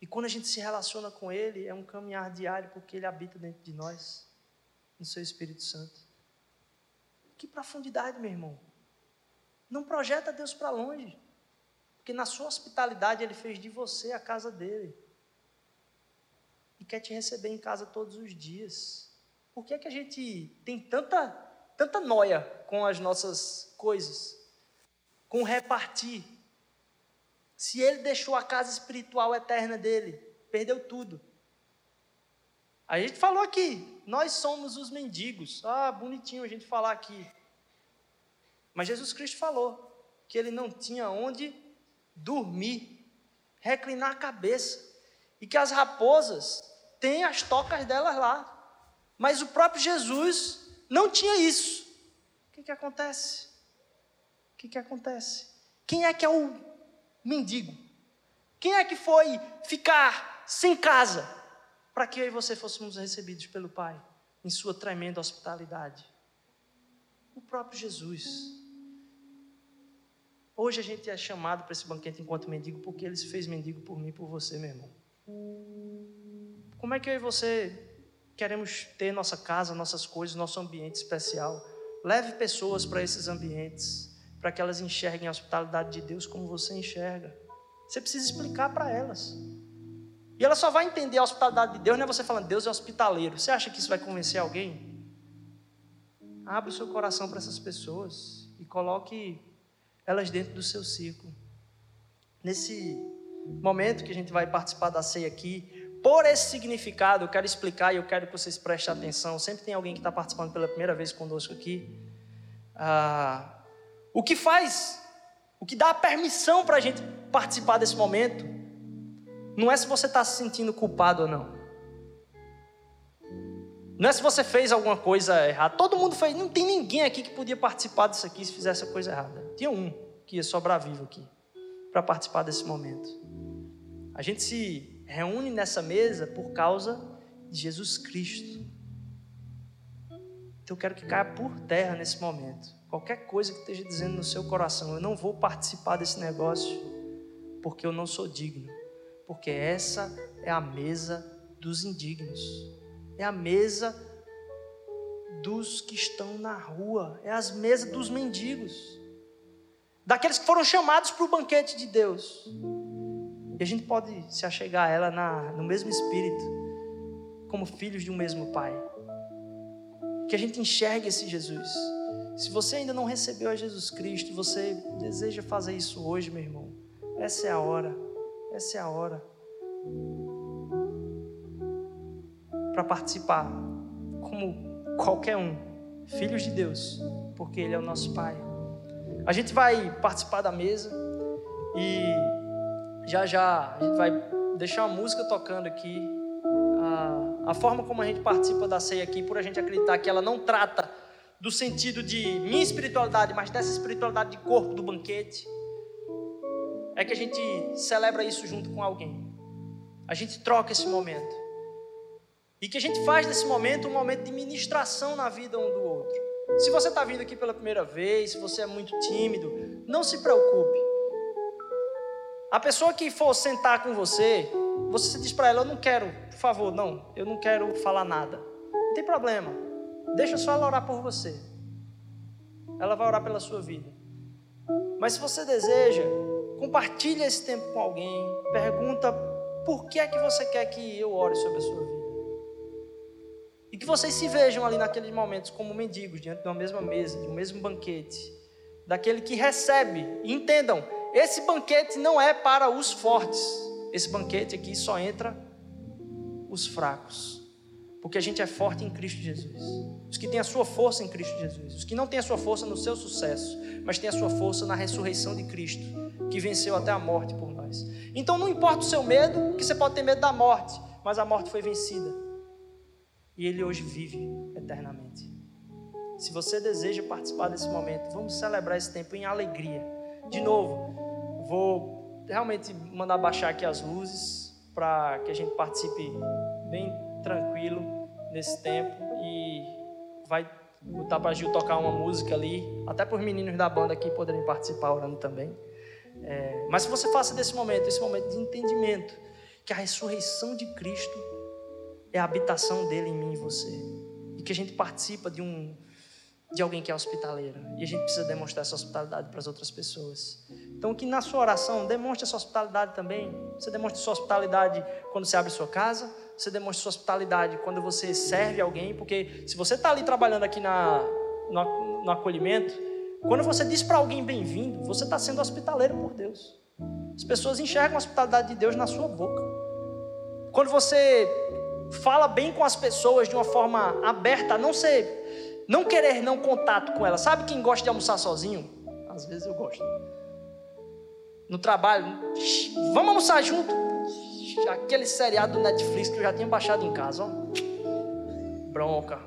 E quando a gente se relaciona com Ele, é um caminhar diário, porque Ele habita dentro de nós, no seu Espírito Santo. Que profundidade, meu irmão. Não projeta Deus para longe. Porque na sua hospitalidade Ele fez de você a casa dele. E quer te receber em casa todos os dias. Por que, é que a gente tem tanta, tanta noia com as nossas coisas? Com repartir? Se Ele deixou a casa espiritual eterna dele, perdeu tudo. A gente falou aqui, nós somos os mendigos. Ah, bonitinho a gente falar aqui. Mas Jesus Cristo falou que ele não tinha onde dormir, reclinar a cabeça. E que as raposas têm as tocas delas lá. Mas o próprio Jesus não tinha isso. O que, que acontece? O que, que acontece? Quem é que é o mendigo? Quem é que foi ficar sem casa? para que eu e você fôssemos recebidos pelo Pai em Sua tremenda hospitalidade. O próprio Jesus. Hoje a gente é chamado para esse banquete enquanto mendigo porque Ele se fez mendigo por mim por você, meu irmão. Como é que eu e você queremos ter nossa casa, nossas coisas, nosso ambiente especial? Leve pessoas para esses ambientes, para que elas enxerguem a hospitalidade de Deus como você enxerga. Você precisa explicar para elas. E ela só vai entender a hospitalidade de Deus, não é você falando, Deus é hospitaleiro. Você acha que isso vai convencer alguém? Abre o seu coração para essas pessoas e coloque elas dentro do seu ciclo. Nesse momento que a gente vai participar da ceia aqui, por esse significado, eu quero explicar e eu quero que vocês prestem atenção. Sempre tem alguém que está participando pela primeira vez conosco aqui. Ah, o que faz, o que dá a permissão para a gente participar desse momento, não é se você está se sentindo culpado ou não. Não é se você fez alguma coisa errada. Todo mundo fez. Não tem ninguém aqui que podia participar disso aqui se fizesse a coisa errada. Tinha um que ia sobrar vivo aqui para participar desse momento. A gente se reúne nessa mesa por causa de Jesus Cristo. Então eu quero que caia por terra nesse momento. Qualquer coisa que esteja dizendo no seu coração, eu não vou participar desse negócio porque eu não sou digno. Porque essa é a mesa dos indignos. É a mesa dos que estão na rua, é as mesas dos mendigos, daqueles que foram chamados para o banquete de Deus. E a gente pode se achegar a ela na, no mesmo espírito, como filhos de um mesmo Pai. Que a gente enxergue esse Jesus. Se você ainda não recebeu a Jesus Cristo, você deseja fazer isso hoje, meu irmão. Essa é a hora. Essa é a hora. Para participar, como qualquer um, filhos de Deus, porque Ele é o nosso Pai. A gente vai participar da mesa e já já a gente vai deixar a música tocando aqui. A, a forma como a gente participa da ceia aqui, por a gente acreditar que ela não trata do sentido de minha espiritualidade, mas dessa espiritualidade de corpo do banquete, é que a gente celebra isso junto com alguém. A gente troca esse momento. E que a gente faz desse momento um momento de ministração na vida um do outro. Se você está vindo aqui pela primeira vez, se você é muito tímido, não se preocupe. A pessoa que for sentar com você, você diz para ela: Eu não quero, por favor, não, eu não quero falar nada. Não tem problema. Deixa só ela orar por você. Ela vai orar pela sua vida. Mas se você deseja, compartilhe esse tempo com alguém. Pergunta por que é que você quer que eu ore sobre a sua vida. E que vocês se vejam ali naqueles momentos como mendigos, diante de uma mesma mesa, de um mesmo banquete. Daquele que recebe. E entendam, esse banquete não é para os fortes. Esse banquete aqui só entra os fracos. Porque a gente é forte em Cristo Jesus. Os que têm a sua força em Cristo Jesus. Os que não têm a sua força no seu sucesso, mas têm a sua força na ressurreição de Cristo, que venceu até a morte por nós. Então não importa o seu medo, que você pode ter medo da morte, mas a morte foi vencida. E ele hoje vive eternamente. Se você deseja participar desse momento, vamos celebrar esse tempo em alegria de novo, vou realmente mandar baixar aqui as luzes para que a gente participe bem tranquilo nesse tempo e vai botar para Gil tocar uma música ali, até para os meninos da banda aqui poderem participar orando também. É, mas se você faça desse momento, esse momento de entendimento, que a ressurreição de Cristo é a habitação dele em mim e você, e que a gente participa de um de alguém que é hospitaleiro. E a gente precisa demonstrar essa hospitalidade para as outras pessoas. Então, que na sua oração, demonstre essa hospitalidade também. Você demonstra sua hospitalidade quando você abre sua casa, você demonstra sua hospitalidade quando você serve alguém, porque se você está ali trabalhando aqui na, no, no acolhimento, quando você diz para alguém bem-vindo, você está sendo hospitaleiro por Deus. As pessoas enxergam a hospitalidade de Deus na sua boca. Quando você fala bem com as pessoas de uma forma aberta, não ser não querer não contato com ela. Sabe quem gosta de almoçar sozinho? Às vezes eu gosto. No trabalho, vamos almoçar junto. Aquele seriado do Netflix que eu já tinha baixado em casa, ó. Bronca.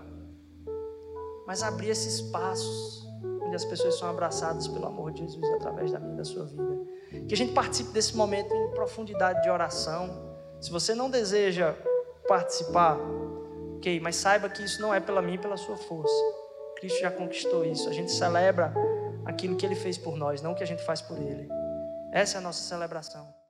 Mas abrir esses espaços onde as pessoas são abraçadas pelo amor de Jesus através da minha da sua vida. Que a gente participe desse momento em profundidade de oração. Se você não deseja participar, Ok, mas saiba que isso não é pela mim, pela sua força. Cristo já conquistou isso. A gente celebra aquilo que ele fez por nós, não o que a gente faz por ele. Essa é a nossa celebração.